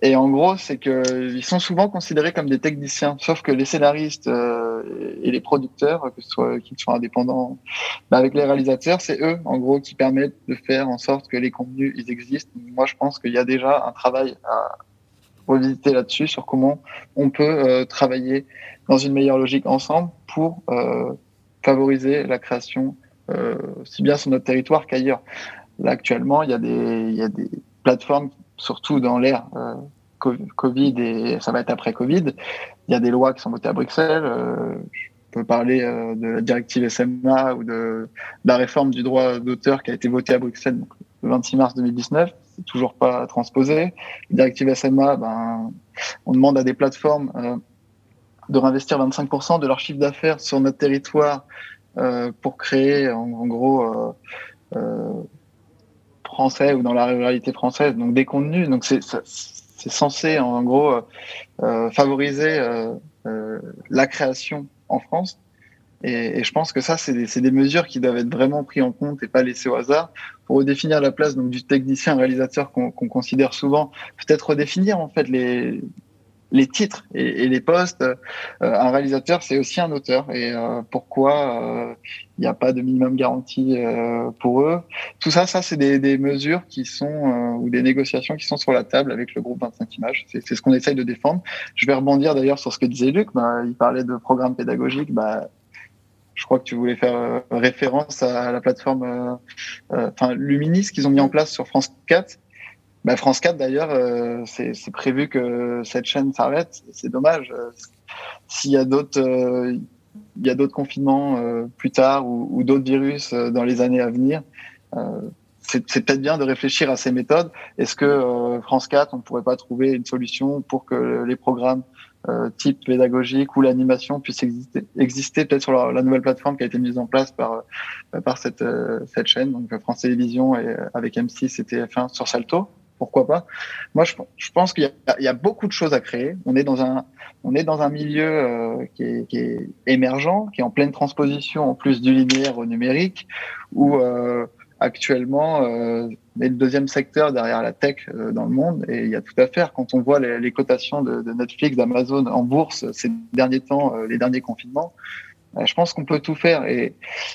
Et en gros, c'est qu'ils sont souvent considérés comme des techniciens, sauf que les scénaristes euh, et les producteurs, qu'ils soient indépendants, avec les réalisateurs, c'est eux, en gros, qui permettent de faire en sorte que les contenus ils existent. Moi, je pense qu'il y a déjà un travail à revisiter là-dessus sur comment on peut euh, travailler dans une meilleure logique ensemble pour euh, favoriser la création aussi bien sur notre territoire qu'ailleurs. Là, actuellement, il y a des, plateformes surtout dans l'ère euh, Covid et ça va être après Covid. Il y a des lois qui sont votées à Bruxelles. Euh, je peux parler euh, de la directive SMA ou de, la réforme du droit d'auteur qui a été votée à Bruxelles le 26 mars 2019. C'est toujours pas transposé. Directive SMA, ben, on demande à des plateformes de réinvestir 25% de leur chiffre d'affaires sur notre territoire pour créer en, gros français ou dans la réalité française, donc des contenus. Donc c'est censé en gros euh, euh, favoriser euh, la création en France. Et, je pense que ça, c'est des, des, mesures qui doivent être vraiment prises en compte et pas laissées au hasard pour redéfinir la place donc du technicien réalisateur qu'on considère souvent. Peut-être redéfinir en fait les, les titres et, les postes. Euh, un réalisateur, c'est aussi un auteur. Et euh, pourquoi euh, il n'y a pas de minimum garantie pour eux? Tout ça, ça, c'est des, mesures qui sont ou des négociations qui sont sur la table avec le groupe 25 images. C'est ce qu'on essaye de défendre. Je vais rebondir d'ailleurs sur ce que disait Luc. Bah, il parlait de programmes pédagogiques. Bah, je crois que tu voulais faire référence à la plateforme, enfin Luminis qu'ils ont mis en place sur France 4 bah, France 4 d'ailleurs, euh, c'est prévu que cette chaîne s'arrête. C'est dommage. Euh, s'il y a d'autres, euh, il y a d'autres confinements plus tard ou, ou d'autres virus dans les années à venir. c'est peut-être bien de réfléchir à ces méthodes. Est-ce que France 4, on ne pourrait pas trouver une solution pour que les programmes type pédagogique ou l'animation puissent exister, exister peut-être sur la, la, nouvelle plateforme qui a été mise en place par par cette cette chaîne, donc France Télévisions et avec M6 et TF1 sur Salto? Pourquoi pas Moi, je, pense qu'il y, a beaucoup de choses à créer. On est dans un, on est dans un milieu euh, qui, est, émergent, qui est en pleine transposition en plus du linéaire au numérique, où euh, actuellement, euh, est le deuxième secteur derrière la tech euh, dans le monde, et il y a tout à faire. Quand on voit les, cotations de, Netflix, d'Amazon en bourse ces derniers temps, les derniers confinements, je pense qu'on peut tout faire et,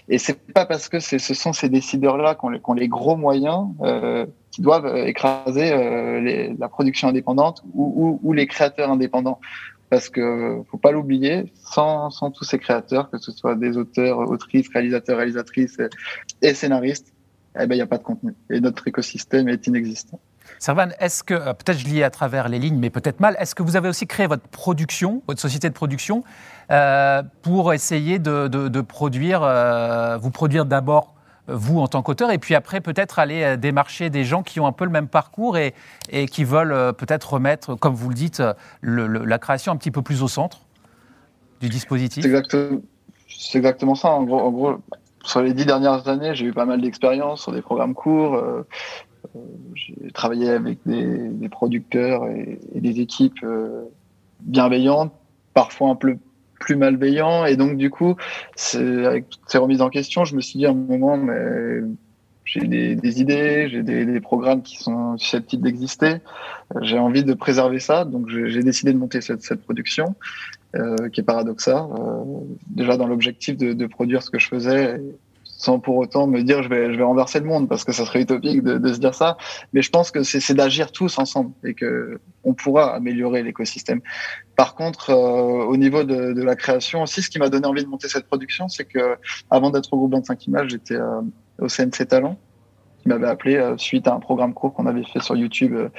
et c'est pas parce que ce sont ces décideurs-là qui ont, les gros moyens euh, qui doivent euh, écraser euh, la production indépendante ou, les créateurs indépendants. Parce que faut pas l'oublier, sans, sans tous ces créateurs, que ce soit des auteurs, autrices, réalisateurs, réalisatrices et, scénaristes, eh ben il n'y a pas de contenu et notre écosystème est inexistant. Servan, est-ce que, euh, peut-être je lis à travers les lignes, mais peut-être mal, est-ce que vous avez aussi créé votre production, votre société de production, euh, pour essayer de, produire, euh, vous produire d'abord vous en tant qu'auteur, et puis après peut-être aller démarcher des gens qui ont un peu le même parcours et, qui veulent peut-être remettre, comme vous le dites, la création un petit peu plus au centre du dispositif? C'est exactement, ça. En gros, sur les dix dernières années, j'ai eu pas mal d'expérience sur des programmes courts. J'ai travaillé avec des, des producteurs et, des équipes bienveillantes, parfois un peu plus malveillant. Et donc, du coup, avec toutes ces remises en question, je me suis dit à un moment, mais j'ai des, idées, j'ai des, programmes qui sont susceptibles d'exister. J'ai envie de préserver ça, donc j'ai décidé de monter cette, cette production, euh, qui est paradoxale. Euh, déjà dans l'objectif de, de, produire ce que je faisais, sans pour autant me dire je vais, je vais renverser le monde, parce que ça serait utopique de, se dire ça. Mais je pense que c'est d'agir tous ensemble et que on pourra améliorer l'écosystème. Par contre, euh, au niveau de, de, la création aussi, ce qui m'a donné envie de monter cette production, c'est que avant d'être au groupe 25 images, j'étais euh, au CNC Talent qui m'avait appelé euh, suite à un programme court qu'on avait fait sur YouTube euh,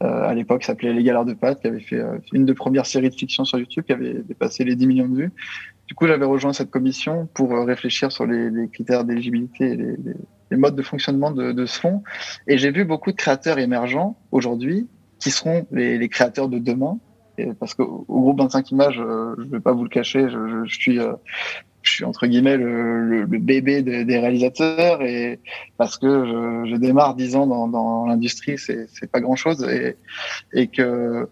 à l'époque, s'appelait Les Galères de Pâtes, qui avait fait une des premières séries de fiction sur YouTube, qui avait dépassé les 10 millions de vues. Du coup, j'avais rejoint cette commission pour réfléchir sur les, critères d'éligibilité et les, modes de fonctionnement de, ce fonds. Et j'ai vu beaucoup de créateurs émergents aujourd'hui qui seront les, créateurs de demain. Parce qu'au groupe 25 images, je ne vais pas vous le cacher, je suis je suis entre guillemets le, le, le bébé de, des réalisateurs et parce que je, je démarre dix ans dans, dans l'industrie, c'est pas grand chose et, et que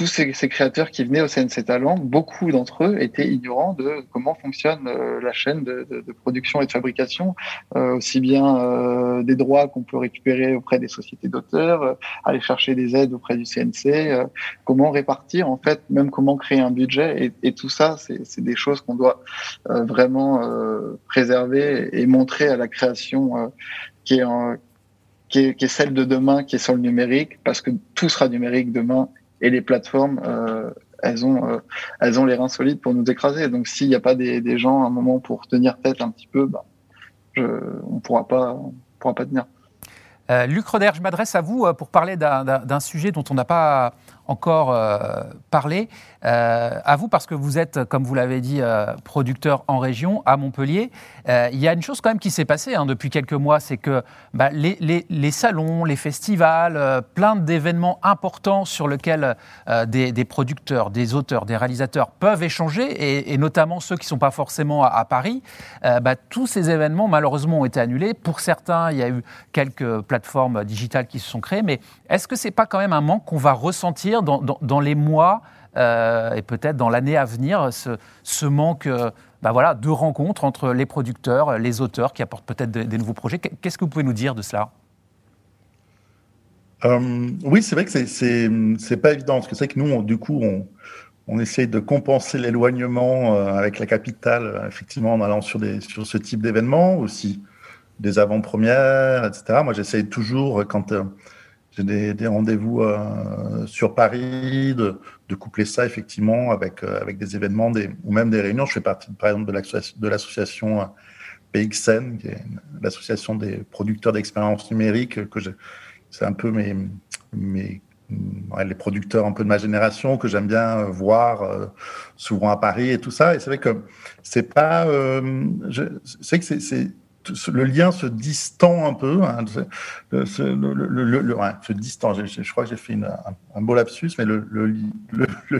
tous ces, créateurs qui venaient au CNC Talent, beaucoup d'entre eux étaient ignorants de comment fonctionne euh, la chaîne de, production et de fabrication, euh, aussi bien euh, des droits qu'on peut récupérer auprès des sociétés d'auteurs, aller chercher des aides auprès du CNC, comment répartir en fait, même comment créer un budget. Et, tout ça, c'est des choses qu'on doit vraiment préserver et montrer à la création qui, est, qui est celle de demain, qui est sur le numérique, parce que tout sera numérique demain et les plateformes, euh, elles ont, euh, elles ont les reins solides pour nous écraser. Donc s'il n'y a pas des, gens à un moment pour tenir tête un petit peu, bah, je, on on pourra pas tenir. Euh, Luc Roder, je m'adresse à vous pour parler d'un sujet dont on n'a pas encore parlé. Euh, à vous, parce que vous êtes, comme vous l'avez dit, euh, producteur en région, à Montpellier. Euh, il y a une chose quand même qui s'est passée hein, depuis quelques mois, c'est que bah, les, les, les, salons, les festivals, euh, plein d'événements importants sur lesquels euh, des, des, producteurs, des auteurs, des réalisateurs peuvent échanger, et, et notamment ceux qui ne sont pas forcément à, à Paris, bah, tous ces événements malheureusement ont été annulés. Pour certains, il y a eu quelques plateformes digitales qui se sont créées, mais est-ce que ce n'est pas quand même un manque qu'on va ressentir dans, dans, dans les mois euh, et peut-être dans l'année à venir, ce, manque euh, bah voilà, de rencontres entre les producteurs, les auteurs qui apportent peut-être des, nouveaux projets. Qu'est-ce que vous pouvez nous dire de cela? Euh, Oui, c'est vrai que c'est pas évident, parce que c'est que nous, du coup, on, on essaye de compenser l'éloignement avec la capitale, effectivement, en allant sur, ce type d'événements, aussi des avant-premières, etc. Moi, j'essaye toujours, quand j'ai des, des rendez-vous euh, sur Paris, de, de, coupler ça effectivement avec, euh, avec des événements des, ou même des réunions. Je fais partie, par exemple, de l'association euh, PXN, qui est l'association des producteurs d'expériences numériques, que c'est un peu mes, mes les producteurs un peu de ma génération que j'aime bien voir euh, souvent à Paris et tout ça. Et c'est vrai que c'est pas, euh, c'est que c'est le lien se distend un peu, se distend. Je, crois que j'ai fait un, beau lapsus, mais le,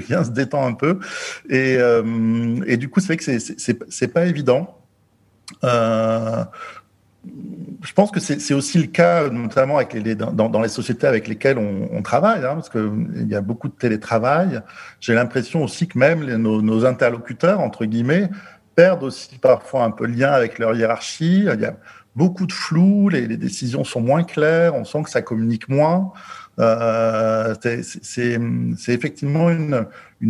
lien se détend un peu. Et, euh, du coup, c'est vrai que c'est pas évident. Euh, je pense que c'est aussi le cas, notamment dans, les sociétés avec lesquelles on, travaille, hein, parce qu'il y a beaucoup de télétravail. J'ai l'impression aussi que même nos interlocuteurs, entre guillemets, perdent aussi parfois un peu le lien avec leur hiérarchie. Il y a beaucoup de flou, les, décisions sont moins claires, on sent que ça communique moins. Euh, c'est effectivement une,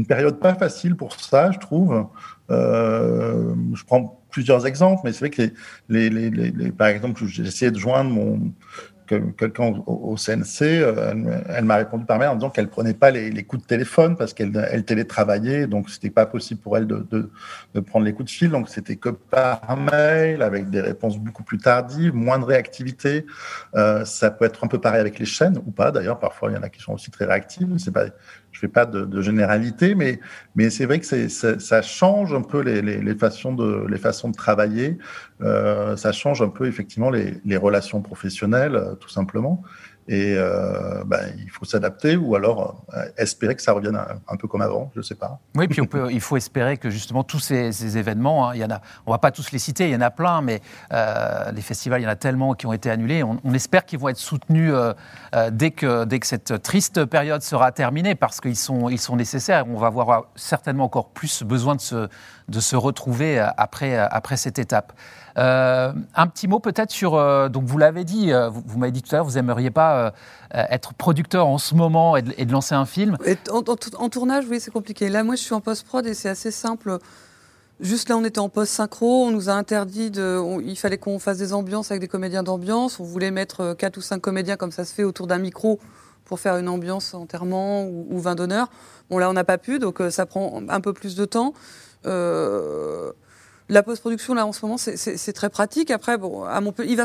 période pas facile pour ça, je trouve. Euh, je prends plusieurs exemples, mais c'est vrai que les par exemple, j'ai essayé de joindre mon quelqu'un au, CNC, euh, elle, m'a répondu par mail en disant qu'elle prenait pas les, coups de téléphone parce qu'elle elle télétravaillait, donc c'était pas possible pour elle de, de, de prendre les coups de fil, donc c'était que par mail avec des réponses beaucoup plus tardives, moins de réactivité. Euh, ça peut être un peu pareil avec les chaînes ou pas. D'ailleurs, parfois il y en a qui sont aussi très réactives. C'est pas, je fais pas de, de généralité, mais mais c'est vrai que c'est, ça change un peu les, les, les, façons de les façons de travailler. Euh, ça change un peu effectivement les, les relations professionnelles tout simplement. Et euh, ben, il faut s'adapter ou alors euh, espérer que ça revienne un, peu comme avant, je ne sais pas. Oui, puis on il faut espérer que justement tous ces, événements, hein, il y en a, on ne va pas tous les citer, il y en a plein, mais euh, les festivals, il y en a tellement qui ont été annulés. On, espère qu'ils vont être soutenus dès, que, dès que cette triste période sera terminée, parce qu'ils sont, ils sont nécessaires. On va avoir certainement encore plus besoin de se, de se retrouver après, après cette étape. Euh, un petit mot peut-être sur, euh, donc vous l'avez dit, euh, vous, m'avez dit tout à l'heure, vous n'aimeriez pas être producteur en ce moment et de, lancer un film. en, tournage, oui, c'est compliqué. Là, moi, je suis en post-prod et c'est assez simple. Juste là, on était en post-synchro, on nous a interdit de. il fallait qu'on fasse des ambiances avec des comédiens d'ambiance. On voulait mettre quatre ou cinq comédiens comme ça se fait autour d'un micro pour faire une ambiance enterrement ou, ou vin d'honneur. Bon, là, on n'a pas pu, donc ça prend un peu plus de temps. Euh, la post-production, là, en ce moment, c'est très pratique. Après, bon, à Montpellier, il va,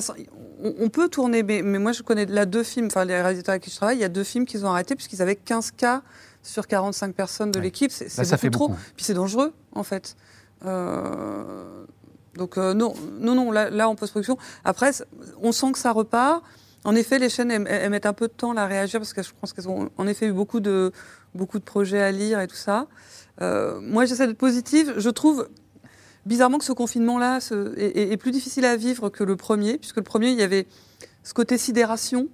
on, peut tourner, mais, moi, je connais là deux films, enfin, les réalisateurs avec qui je travaille, il y a deux films qu'ils ont arrêtés puisqu'ils avaient 15 cas sur 45 personnes de l'équipe. C'est beaucoup trop. Puis c'est dangereux, en fait. Euh, donc, euh, non, non, non, là, en post-production. Après, on sent que ça repart. En effet, les chaînes, elles, mettent un peu de temps à réagir parce que je pense qu'elles ont, en effet, eu beaucoup de, beaucoup de projets à lire et tout ça. Euh, moi, j'essaie d'être positive. Je trouve bizarrement que ce confinement-là est, plus difficile à vivre que le premier, puisque le premier, il y avait ce côté sidération.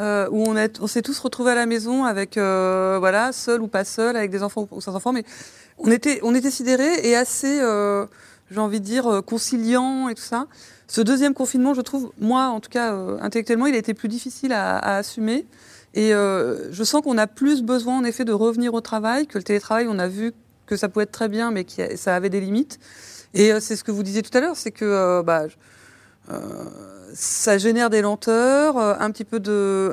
Euh, où on, s'est tous retrouvés à la maison avec, euh, voilà, seul ou pas seul, avec des enfants ou sans enfants, mais on était, on était sidérés et assez, euh, j'ai envie de dire, conciliants et tout ça. Ce deuxième confinement, je trouve, moi, en tout cas, intellectuellement, il a été plus difficile à, à assumer. Et je sens qu'on a plus besoin, en effet, de revenir au travail, que le télétravail, on a vu que ça pouvait être très bien, mais que ça avait des limites. Et euh, c'est ce que vous disiez tout à l'heure, c'est que euh, bah, euh, ça génère des lenteurs, un petit peu de.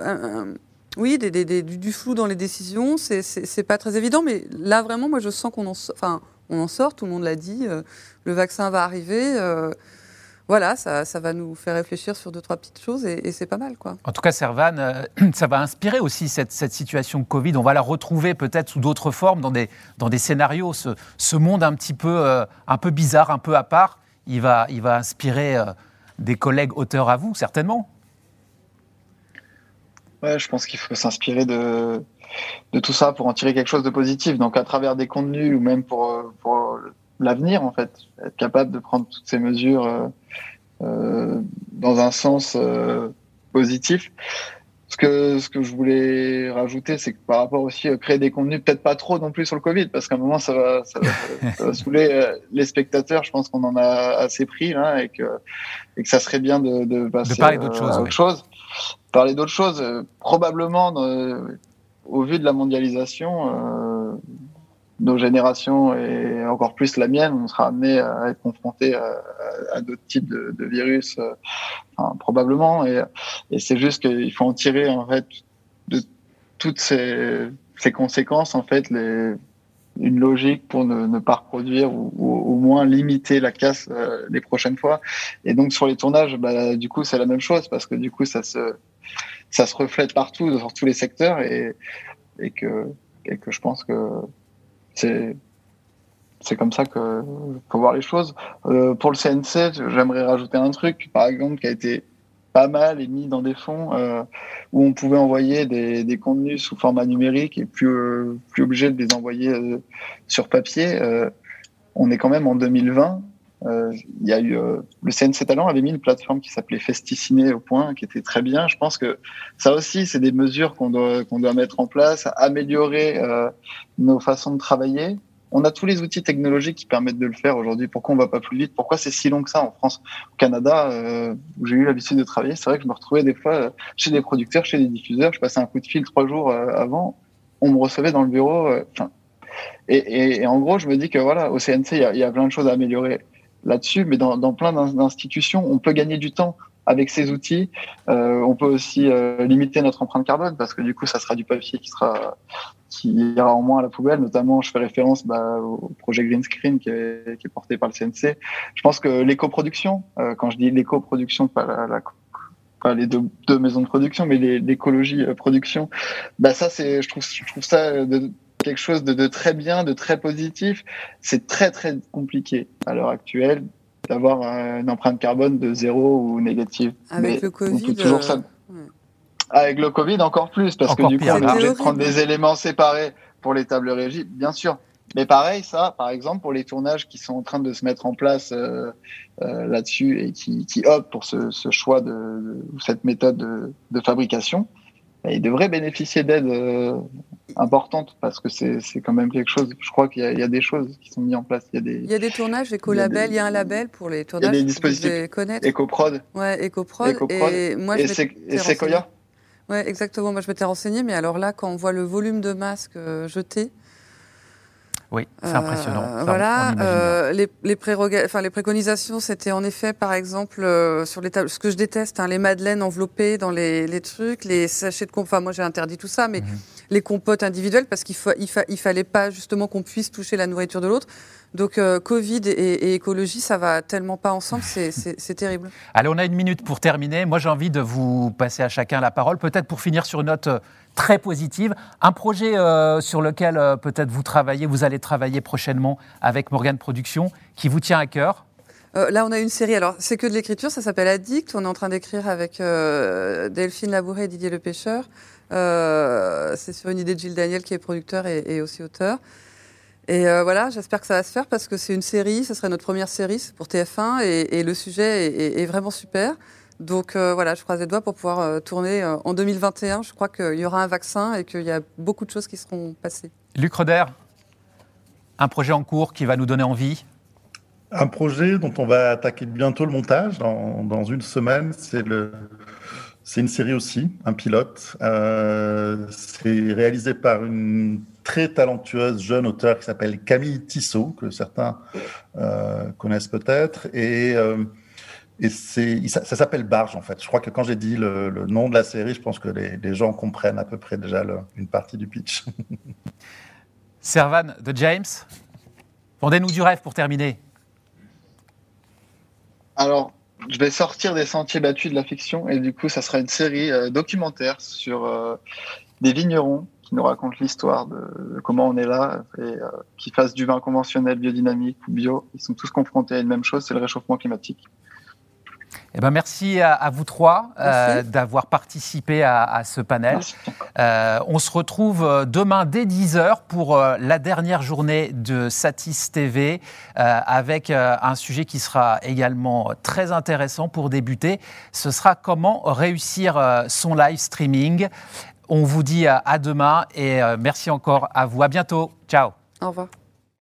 oui, du, flou dans les décisions, c'est pas très évident, mais là vraiment, moi je sens qu'on en, enfin, on en sort, tout le monde l'a dit, le vaccin va arriver voilà, ça, va nous faire réfléchir sur deux, trois petites choses et, c'est pas mal. Quoi. En tout cas, Servan, euh, ça va inspirer aussi cette, situation Covid. On va la retrouver peut-être sous d'autres formes dans des, dans des scénarios. Ce, monde un petit peu, euh, un peu bizarre, un peu à part, il va, il va inspirer euh, des collègues auteurs à vous, certainement. Ouais, je pense qu'il faut s'inspirer de, de tout ça pour en tirer quelque chose de positif. Donc, à travers des contenus ou même pour, pour l'avenir, en fait, être capable de prendre toutes ces mesures euh, dans un sens euh, positif. Ce que, ce que je voulais rajouter, c'est que par rapport aussi à créer des contenus, peut-être pas trop non plus sur le Covid, parce qu'à un moment, ça va, ça va, ça va saouler euh, les spectateurs. Je pense qu'on en a assez pris là et que, et que ça serait bien de, de passer de parler d'autres choses, autre chose. Parler d'autres choses, probablement, au vu de la mondialisation, nos générations et encore plus la mienne, on sera amené à être confronté à, d'autres types de, virus, euh, probablement. Et, c'est juste qu'il faut en tirer en fait de toutes ces, conséquences en fait une logique pour ne, pas reproduire ou, au moins limiter la casse euh, les prochaines fois. Et donc sur les tournages, bah, du coup c'est la même chose parce que du coup ça se ça se reflète partout dans tous les secteurs et que et que je pense que c'est c'est comme ça que faut voir les choses. Euh, pour le CNC, j'aimerais rajouter un truc, par exemple, qui a été pas mal et mis dans des fonds euh, où on pouvait envoyer des, des, contenus sous format numérique et plus euh, plus obligé de les envoyer euh, sur papier. Euh, on est quand même en 2020 euh, il y a eu euh, le CNC Talent avait mis une plateforme qui s'appelait Festiciné au point, qui était très bien. Je pense que ça aussi, c'est des mesures qu'on doit qu'on doit mettre en place, améliorer euh, nos façons de travailler. On a tous les outils technologiques qui permettent de le faire aujourd'hui. Pourquoi on va pas plus vite? Pourquoi c'est si long que ça en France? Au Canada, où j'ai eu l'habitude de travailler, c'est vrai que je me retrouvais des fois chez des producteurs, chez des diffuseurs. Je passais un coup de fil trois jours avant. On me recevait dans le bureau. Enfin, et, et, et, en gros, je me dis que voilà, au CNC, il y a plein de choses à améliorer là-dessus, mais dans, dans plein d'institutions, on peut gagner du temps avec ces outils. Euh, on peut aussi euh, limiter notre empreinte carbone parce que du coup, ça sera du papier qui sera qui ira en moins à la poubelle. Notamment, je fais référence bah, au projet Green Screen qui est, qui est, porté par le CNC. Je pense que l'éco-production, euh, quand je dis l'éco-production, pas la, la pas les deux, deux, maisons de production, mais l'écologie euh, production, bah ça c'est, je trouve, je trouve ça de, quelque chose de, très bien, de très positif. C'est très très compliqué à l'heure actuelle d'avoir une empreinte carbone de zéro ou négative. Avec le Covid. toujours ça. Euh, Avec le Covid, encore plus, parce que du coup, on est obligé de prendre des éléments séparés pour les tables régies, bien sûr. Mais pareil, ça, par exemple, pour les tournages qui sont en train de se mettre en place euh, euh, là-dessus et qui, qui, optent pour ce, ce choix de, de, cette méthode de, de fabrication, ils devraient bénéficier d'aides euh, importantes parce que c'est quand même quelque chose. Je crois qu'il y, y, a des choses qui sont mises en place. Il y a des, il y a des tournages éco-label, il, il, y a un label pour les tournages. Il y a des dispositifs. Connaître. Ecoprod. Ouais. Ecoprod. Et moi, et Sequoia. Ouais, exactement. Moi, je m'étais renseignée, mais alors là, quand on voit le volume de masques jetés, oui, c'est impressionnant. Euh, voilà, euh, les, les, enfin, les préconisations, c'était en effet, par exemple, euh, sur les tables, ce que je déteste, hein, les madeleines enveloppées dans les, les trucs, les sachets de compotes. Enfin, moi, j'ai interdit tout ça, mais mhm. les compotes individuelles, parce qu'il il, fa il fallait pas justement qu'on puisse toucher la nourriture de l'autre. Donc euh, Covid et, et, écologie, ça va tellement pas ensemble, c'est terrible. Allez, on a une minute pour terminer. Moi, j'ai envie de vous passer à chacun la parole, peut-être pour finir sur une note très positive. Un projet euh, sur lequel euh, peut-être vous travaillez, vous allez travailler prochainement avec Morgan Productions, qui vous tient à cœur. Euh, là, on a une série. Alors, c'est que de l'écriture. Ça s'appelle Addict. On est en train d'écrire avec Delphine Labouré et Didier Le Pêcheur. C'est sur une idée de Gilles Daniel, qui est producteur et, aussi auteur. Et voilà, j'espère que ça va se faire parce que c'est une série, ce serait notre première série pour TF1 et, le sujet est, vraiment super. Donc euh, voilà, je croise les doigts pour pouvoir euh, tourner euh, en 2021. Je crois qu'il y aura un vaccin et qu'il y a beaucoup de choses qui seront passées. Luc Roder, un projet en cours qui va nous donner envie? Un projet dont on va attaquer bientôt le montage dans, dans une semaine. C'est le. C'est une série aussi, un pilote. Euh, c'est réalisé par une très talentueuse jeune auteure qui s'appelle Camille Tissot, que certains euh, connaissent peut-être. Et, euh, et ça, ça s'appelle Barge, en fait. Je crois que quand j'ai dit le, le, nom de la série, je pense que les, les gens comprennent à peu près déjà le, une partie du pitch. Servan de James, vendez-nous du rêve pour terminer. Alors, je vais sortir des sentiers battus de la fiction et du coup, ça sera une série euh, documentaire sur euh, des vignerons qui nous racontent l'histoire de, de, comment on est là et euh, qui fassent du vin conventionnel, biodynamique ou bio. Ils sont tous confrontés à une même chose, c'est le réchauffement climatique. Eh ben merci à, à vous trois euh, d'avoir participé à, à, ce panel. Euh, on se retrouve demain dès 10h pour euh, la dernière journée de Satis TV euh, avec euh, un sujet qui sera également très intéressant pour débuter. Ce sera comment réussir euh, son live streaming. On vous dit à demain et merci encore à vous. À bientôt. Ciao. Au revoir.